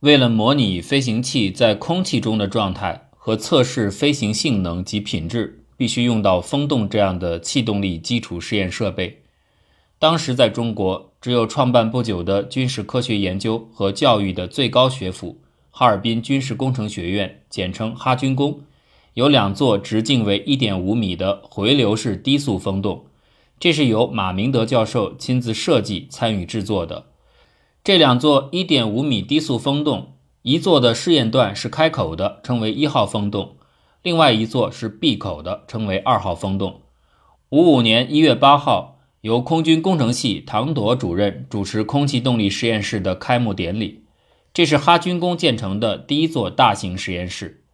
为了模拟飞行器在空气中的状态和测试飞行性能及品质，必须用到风洞这样的气动力基础试验设备。当时在中国，只有创办不久的军事科学研究和教育的最高学府——哈尔滨军事工程学院，简称哈军工，有两座直径为1.5米的回流式低速风洞，这是由马明德教授亲自设计、参与制作的。这两座1.5米低速风洞，一座的试验段是开口的，称为一号风洞；另外一座是闭口的，称为二号风洞。五五年一月八号。由空军工程系唐铎主任主持空气动力实验室的开幕典礼，这是哈军工建成的第一座大型实验室。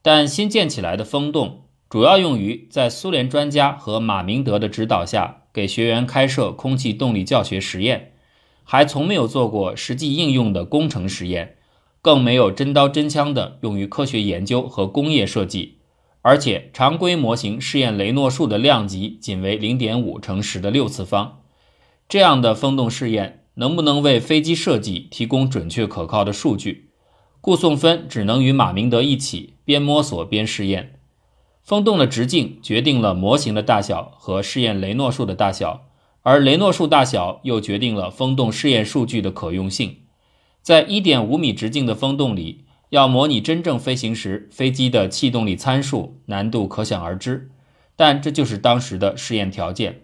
但新建起来的风洞主要用于在苏联专家和马明德的指导下给学员开设空气动力教学实验，还从没有做过实际应用的工程实验，更没有真刀真枪的用于科学研究和工业设计。而且，常规模型试验雷诺数的量级仅为零点五乘十的六次方，这样的风洞试验能不能为飞机设计提供准确可靠的数据？顾颂芬只能与马明德一起边摸索边试验。风洞的直径决定了模型的大小和试验雷诺数的大小，而雷诺数大小又决定了风洞试验数据的可用性。在一点五米直径的风洞里。要模拟真正飞行时飞机的气动力参数，难度可想而知。但这就是当时的试验条件。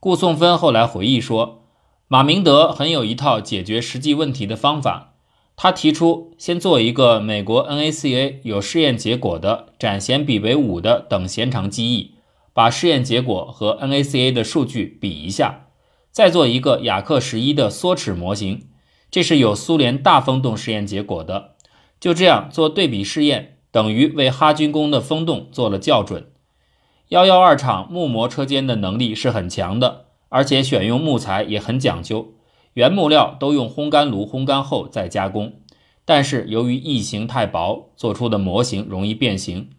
顾颂芬后来回忆说：“马明德很有一套解决实际问题的方法。他提出先做一个美国 NACA 有试验结果的展弦比为五的等弦长机翼，把试验结果和 NACA 的数据比一下，再做一个雅克十一的缩尺模型，这是有苏联大风洞试验结果的。”就这样做对比试验，等于为哈军工的风洞做了校准。幺幺二厂木模车间的能力是很强的，而且选用木材也很讲究，原木料都用烘干炉烘干后再加工。但是由于翼形太薄，做出的模型容易变形。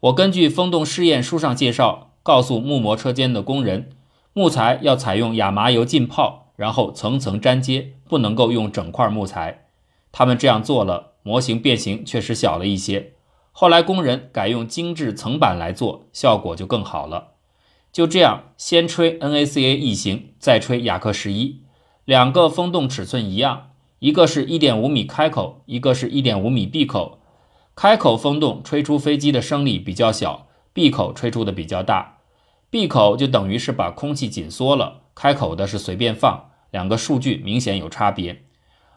我根据风洞试验书上介绍，告诉木模车间的工人，木材要采用亚麻油浸泡，然后层层粘接，不能够用整块木材。他们这样做了。模型变形确实小了一些，后来工人改用精致层板来做，效果就更好了。就这样，先吹 NACA 翼型，再吹雅克十一，两个风洞尺寸一样，一个是一点五米开口，一个是一点五米闭口。开口风洞吹出飞机的升力比较小，闭口吹出的比较大。闭口就等于是把空气紧缩了，开口的是随便放，两个数据明显有差别。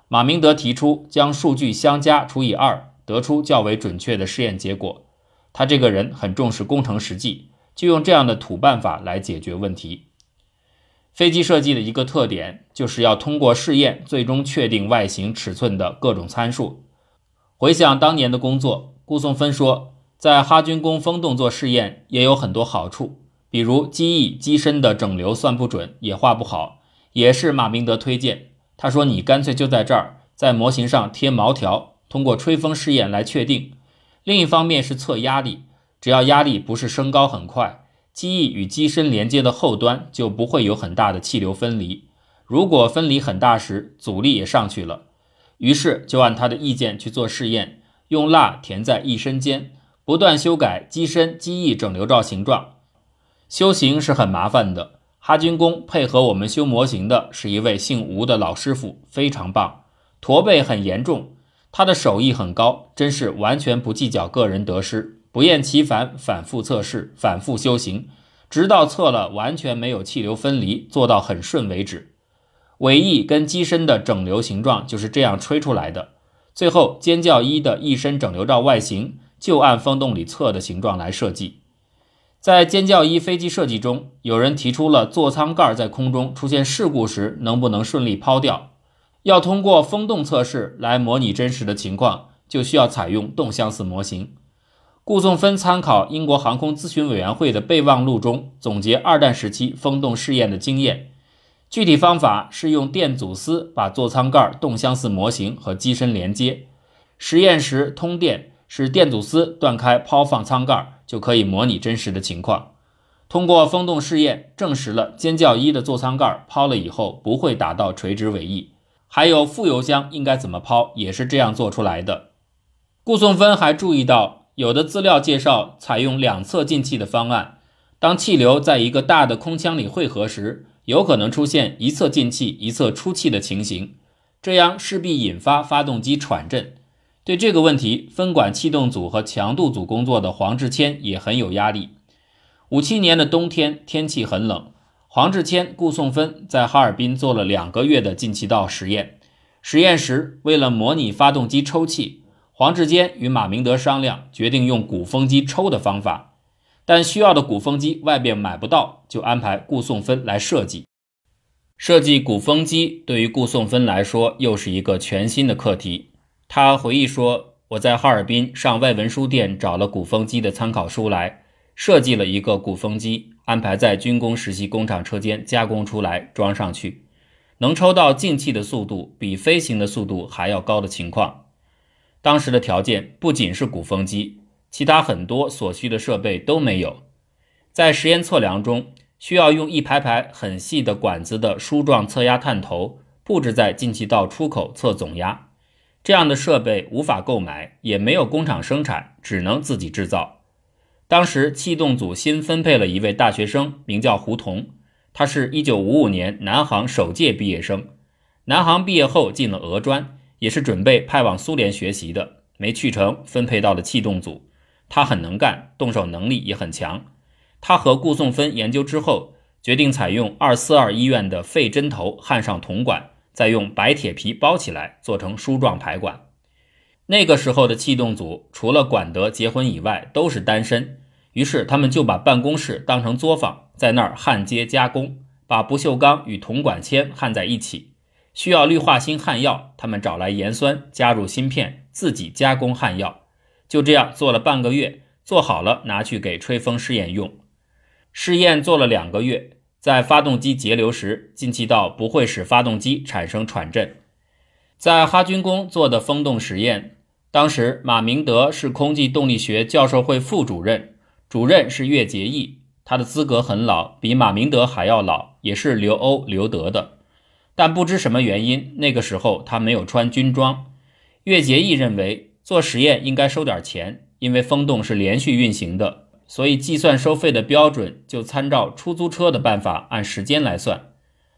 马明德提出将数据相加除以二，得出较为准确的试验结果。他这个人很重视工程实际，就用这样的土办法来解决问题。飞机设计的一个特点就是要通过试验最终确定外形尺寸的各种参数。回想当年的工作，顾颂芬说，在哈军工风洞做试验也有很多好处，比如机翼机身的整流算不准，也画不好，也是马明德推荐。他说：“你干脆就在这儿，在模型上贴毛条，通过吹风试验来确定。另一方面是测压力，只要压力不是升高很快，机翼与机身连接的后端就不会有很大的气流分离。如果分离很大时，阻力也上去了。于是就按他的意见去做试验，用蜡填在翼身间，不断修改机身机翼整流罩形状。修行是很麻烦的。”哈军工配合我们修模型的是一位姓吴的老师傅，非常棒。驼背很严重，他的手艺很高，真是完全不计较个人得失，不厌其烦，反复测试，反复修行，直到测了完全没有气流分离，做到很顺为止。尾翼跟机身的整流形状就是这样吹出来的。最后，尖叫一的翼身整流罩外形就按风洞里测的形状来设计。在尖叫一飞机设计中，有人提出了座舱盖在空中出现事故时能不能顺利抛掉。要通过风洞测试来模拟真实的情况，就需要采用动相似模型。顾颂芬参考英国航空咨询委员会的备忘录中总结二战时期风洞试验的经验，具体方法是用电阻丝把座舱盖动相似模型和机身连接，实验时通电。使电阻丝断开，抛放舱盖就可以模拟真实的情况。通过风洞试验证实了尖叫一的座舱盖抛了以后不会打到垂直尾翼。还有副油箱应该怎么抛，也是这样做出来的。顾颂芬还注意到，有的资料介绍采用两侧进气的方案，当气流在一个大的空腔里汇合时，有可能出现一侧进气、一侧出气的情形，这样势必引发发动机喘震。对这个问题，分管气动组和强度组工作的黄志谦也很有压力。五七年的冬天，天气很冷，黄志谦、顾颂芬在哈尔滨做了两个月的进气道实验。实验时，为了模拟发动机抽气，黄志坚与马明德商量，决定用鼓风机抽的方法。但需要的鼓风机外边买不到，就安排顾颂芬来设计。设计鼓风机对于顾颂芬来说，又是一个全新的课题。他回忆说：“我在哈尔滨上外文书店找了鼓风机的参考书来，设计了一个鼓风机，安排在军工实习工厂车间加工出来，装上去，能抽到进气的速度比飞行的速度还要高的情况。当时的条件不仅是鼓风机，其他很多所需的设备都没有。在实验测量中，需要用一排排很细的管子的梳状测压探头布置在进气道出口测总压。”这样的设备无法购买，也没有工厂生产，只能自己制造。当时气动组新分配了一位大学生，名叫胡同，他是一九五五年南航首届毕业生。南航毕业后进了俄专，也是准备派往苏联学习的，没去成，分配到了气动组。他很能干，动手能力也很强。他和顾颂芬研究之后，决定采用二四二医院的肺针头焊上铜管。再用白铁皮包起来，做成梳状排管。那个时候的气动组，除了管德结婚以外，都是单身。于是他们就把办公室当成作坊，在那儿焊接加工，把不锈钢与铜管铅焊在一起。需要氯化锌焊药，他们找来盐酸，加入芯片，自己加工焊药。就这样做了半个月，做好了拿去给吹风试验用。试验做了两个月。在发动机节流时，进气道不会使发动机产生喘震。在哈军工做的风洞实验，当时马明德是空气动力学教授会副主任，主任是岳杰义，他的资格很老，比马明德还要老，也是留欧留德的。但不知什么原因，那个时候他没有穿军装。岳杰义认为做实验应该收点钱，因为风洞是连续运行的。所以计算收费的标准就参照出租车的办法，按时间来算。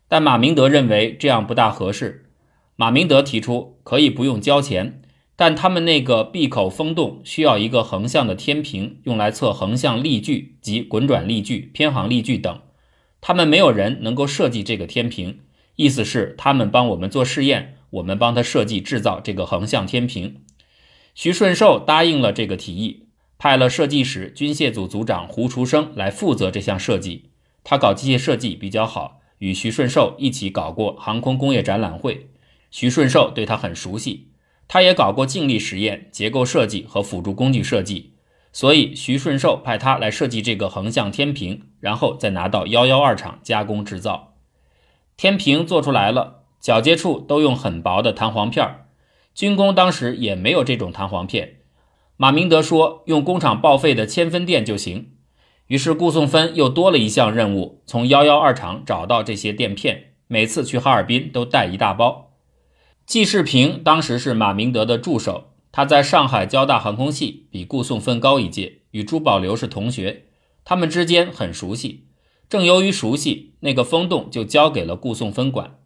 但马明德认为这样不大合适。马明德提出可以不用交钱，但他们那个闭口风洞需要一个横向的天平，用来测横向力矩及滚转力矩、偏航力矩等。他们没有人能够设计这个天平，意思是他们帮我们做试验，我们帮他设计制造这个横向天平。徐顺寿答应了这个提议。派了设计室军械组组长胡厨生来负责这项设计。他搞机械设计比较好，与徐顺寿一起搞过航空工业展览会，徐顺寿对他很熟悉。他也搞过静力实验、结构设计和辅助工具设计，所以徐顺寿派他来设计这个横向天平，然后再拿到幺幺二厂加工制造。天平做出来了，铰接处都用很薄的弹簧片军工当时也没有这种弹簧片。马明德说：“用工厂报废的铅分垫就行。”于是顾颂芬又多了一项任务，从幺幺二厂找到这些垫片，每次去哈尔滨都带一大包。季世平当时是马明德的助手，他在上海交大航空系，比顾颂芬高一届，与朱保留是同学，他们之间很熟悉。正由于熟悉，那个风洞就交给了顾颂芬管。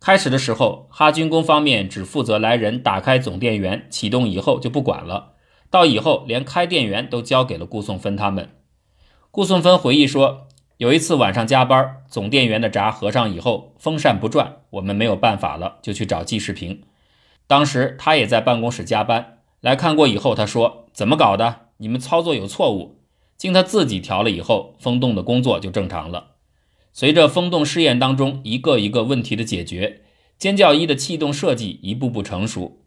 开始的时候，哈军工方面只负责来人打开总电源，启动以后就不管了。到以后，连开电源都交给了顾颂芬他们。顾颂芬回忆说，有一次晚上加班，总电源的闸合上以后，风扇不转，我们没有办法了，就去找季世平。当时他也在办公室加班，来看过以后，他说：“怎么搞的？你们操作有错误。”经他自己调了以后，风洞的工作就正常了。随着风洞试验当中一个一个问题的解决，尖叫一的气动设计一步步成熟。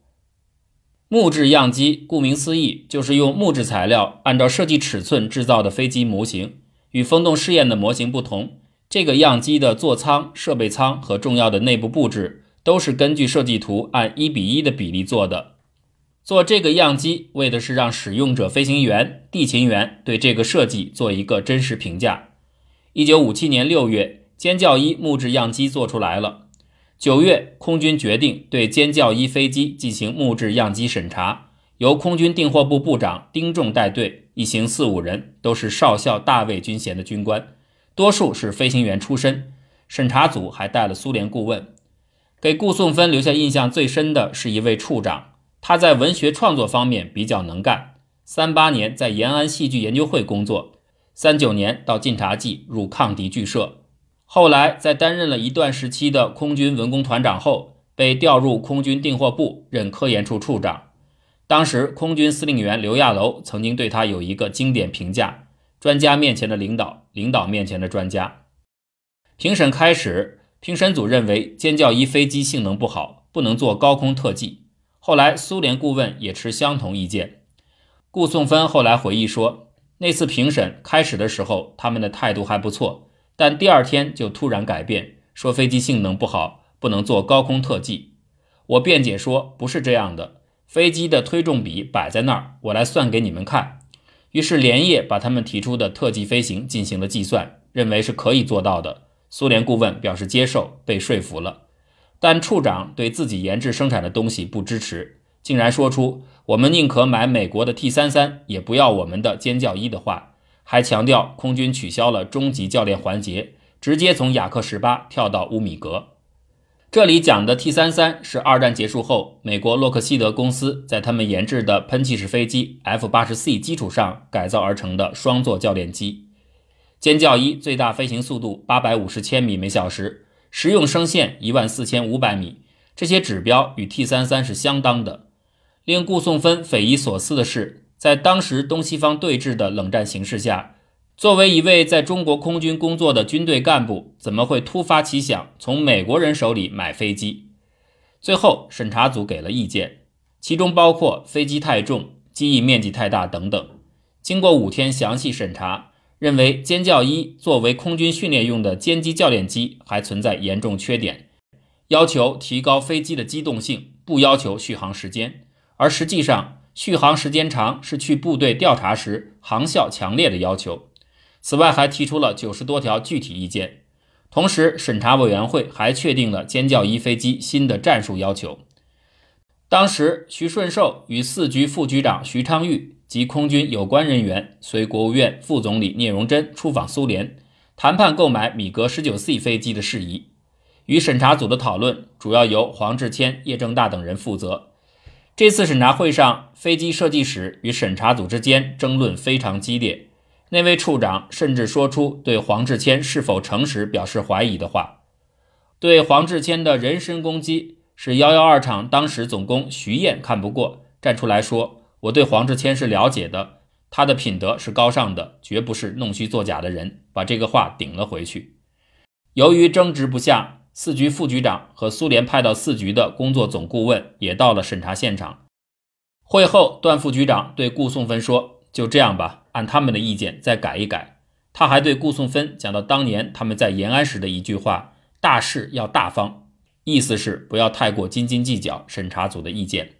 木质样机，顾名思义，就是用木质材料按照设计尺寸制造的飞机模型。与风洞试验的模型不同，这个样机的座舱、设备舱和重要的内部布置都是根据设计图按一比一的比例做的。做这个样机，为的是让使用者飞行员、地勤员对这个设计做一个真实评价。一九五七年六月，尖叫一木质样机做出来了。九月，空军决定对歼教一飞机进行木质样机审查，由空军订货部部长丁仲带队，一行四五人，都是少校大尉军衔的军官，多数是飞行员出身。审查组还带了苏联顾问。给顾颂芬留下印象最深的是一位处长，他在文学创作方面比较能干。三八年在延安戏剧研究会工作，三九年到晋察冀入抗敌剧社。后来，在担任了一段时期的空军文工团长后，被调入空军订货部任科研处处长。当时，空军司令员刘亚楼曾经对他有一个经典评价：“专家面前的领导，领导面前的专家。”评审开始，评审组认为歼教一飞机性能不好，不能做高空特技。后来，苏联顾问也持相同意见。顾颂芬后来回忆说：“那次评审开始的时候，他们的态度还不错。”但第二天就突然改变，说飞机性能不好，不能做高空特技。我辩解说不是这样的，飞机的推重比摆在那儿，我来算给你们看。于是连夜把他们提出的特技飞行进行了计算，认为是可以做到的。苏联顾问表示接受，被说服了。但处长对自己研制生产的东西不支持，竟然说出我们宁可买美国的 T 三三，也不要我们的歼教一的话。还强调空军取消了中级教练环节，直接从雅克十八跳到乌米格。这里讲的 T 三三是二战结束后，美国洛克希德公司在他们研制的喷气式飞机 F 八十 C 基础上改造而成的双座教练机。歼教一最大飞行速度八百五十千米每小时，实用升限一万四千五百米，这些指标与 T 三三是相当的。令顾颂芬匪夷所思的是。在当时东西方对峙的冷战形势下，作为一位在中国空军工作的军队干部，怎么会突发奇想从美国人手里买飞机？最后审查组给了意见，其中包括飞机太重、机翼面积太大等等。经过五天详细审查，认为歼教一作为空军训练用的歼击教练机还存在严重缺点，要求提高飞机的机动性，不要求续航时间，而实际上。续航时间长是去部队调查时航校强烈的要求。此外，还提出了九十多条具体意见。同时，审查委员会还确定了歼教一飞机新的战术要求。当时，徐顺寿与四局副局长徐昌钰及空军有关人员随国务院副总理聂荣臻出访苏联，谈判购买米格十九 C 飞机的事宜。与审查组的讨论主要由黄志谦、叶正大等人负责。这次审查会上，飞机设计室与审查组之间争论非常激烈。那位处长甚至说出对黄志谦是否诚实表示怀疑的话。对黄志谦的人身攻击，是幺幺二厂当时总工徐燕看不过，站出来说：“我对黄志谦是了解的，他的品德是高尚的，绝不是弄虚作假的人。”把这个话顶了回去。由于争执不下。四局副局长和苏联派到四局的工作总顾问也到了审查现场。会后，段副局长对顾颂芬说：“就这样吧，按他们的意见再改一改。”他还对顾颂芬讲到当年他们在延安时的一句话：“大事要大方”，意思是不要太过斤斤计较审查组的意见。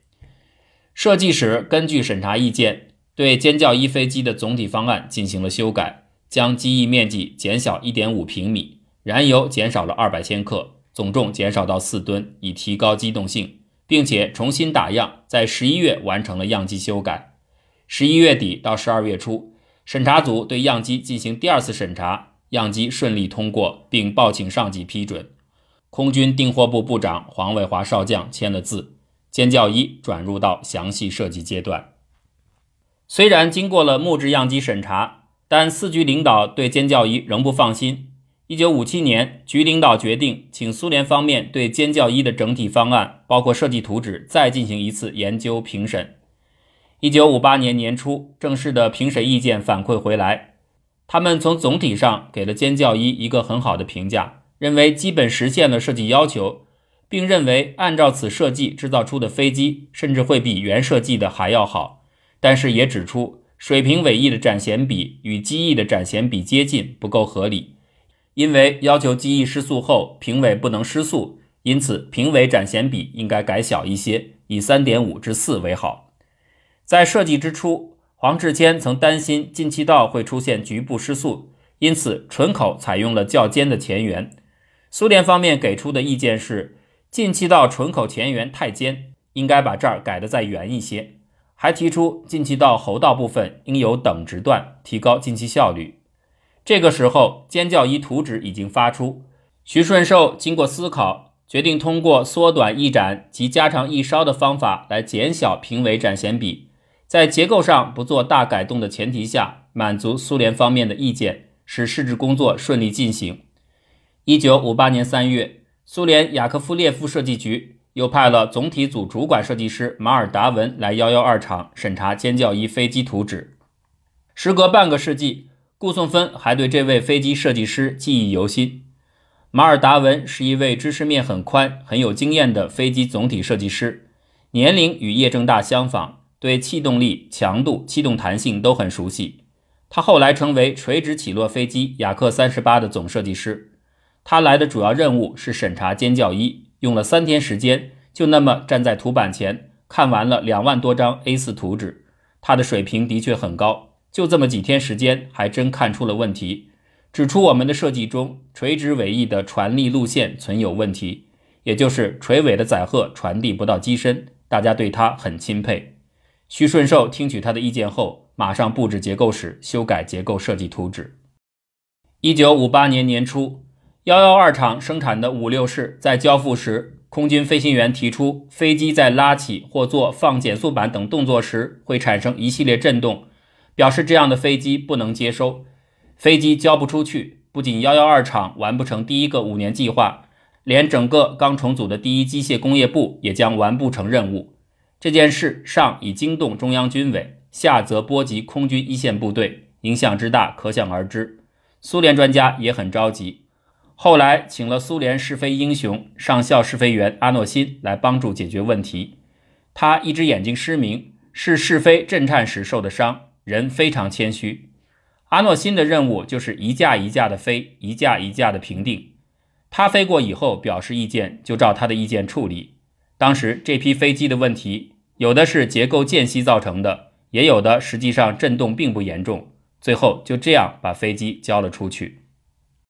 设计时根据审查意见，对歼教一飞机的总体方案进行了修改，将机翼面积减小1.5平米。燃油减少了二百千克，总重减少到四吨，以提高机动性，并且重新打样，在十一月完成了样机修改。十一月底到十二月初，审查组对样机进行第二次审查，样机顺利通过，并报请上级批准。空军订货部部长黄伟华少将签了字，歼教一转入到详细设计阶段。虽然经过了木质样机审查，但四局领导对歼教一仍不放心。一九五七年，局领导决定请苏联方面对歼教一的整体方案，包括设计图纸，再进行一次研究评审。一九五八年年初，正式的评审意见反馈回来，他们从总体上给了歼教一一个很好的评价，认为基本实现了设计要求，并认为按照此设计制造出的飞机甚至会比原设计的还要好。但是也指出，水平尾翼的展弦比与机翼的展弦比接近，不够合理。因为要求机翼失速后平尾不能失速，因此平尾展弦比应该改小一些，以三点五至四为好。在设计之初，黄志谦曾担心进气道会出现局部失速，因此唇口采用了较尖的前缘。苏联方面给出的意见是，进气道唇口前缘太尖，应该把这儿改得再圆一些。还提出进气道喉道部分应有等直段，提高进气效率。这个时候，尖叫一图纸已经发出。徐顺寿经过思考，决定通过缩短翼展及加长翼梢的方法来减小平尾展弦比，在结构上不做大改动的前提下，满足苏联方面的意见，使试制工作顺利进行。一九五八年三月，苏联雅科夫列夫设计局又派了总体组主管设计师马尔达文来幺幺二厂审查尖叫一飞机图纸。时隔半个世纪。顾颂芬还对这位飞机设计师记忆犹新。马尔达文是一位知识面很宽、很有经验的飞机总体设计师，年龄与叶正大相仿，对气动力、强度、气动弹性都很熟悉。他后来成为垂直起落飞机雅克三十八的总设计师。他来的主要任务是审查尖叫一，用了三天时间，就那么站在图板前看完了两万多张 A4 图纸。他的水平的确很高。就这么几天时间，还真看出了问题，指出我们的设计中垂直尾翼的传力路线存有问题，也就是垂尾的载荷传递不到机身。大家对他很钦佩。徐顺寿听取他的意见后，马上布置结构室，修改结构设计图纸。一九五八年年初，幺幺二厂生产的五六式在交付时，空军飞行员提出，飞机在拉起或做放减速板等动作时，会产生一系列震动。表示这样的飞机不能接收，飞机交不出去，不仅幺幺二厂完不成第一个五年计划，连整个刚重组的第一机械工业部也将完不成任务。这件事上已惊动中央军委，下则波及空军一线部队，影响之大可想而知。苏联专家也很着急，后来请了苏联试飞英雄上校试飞员阿诺辛来帮助解决问题。他一只眼睛失明，是试飞震颤时受的伤。人非常谦虚，阿诺新的任务就是一架一架的飞，一架一架的评定。他飞过以后表示意见，就照他的意见处理。当时这批飞机的问题，有的是结构间隙造成的，也有的实际上震动并不严重。最后就这样把飞机交了出去。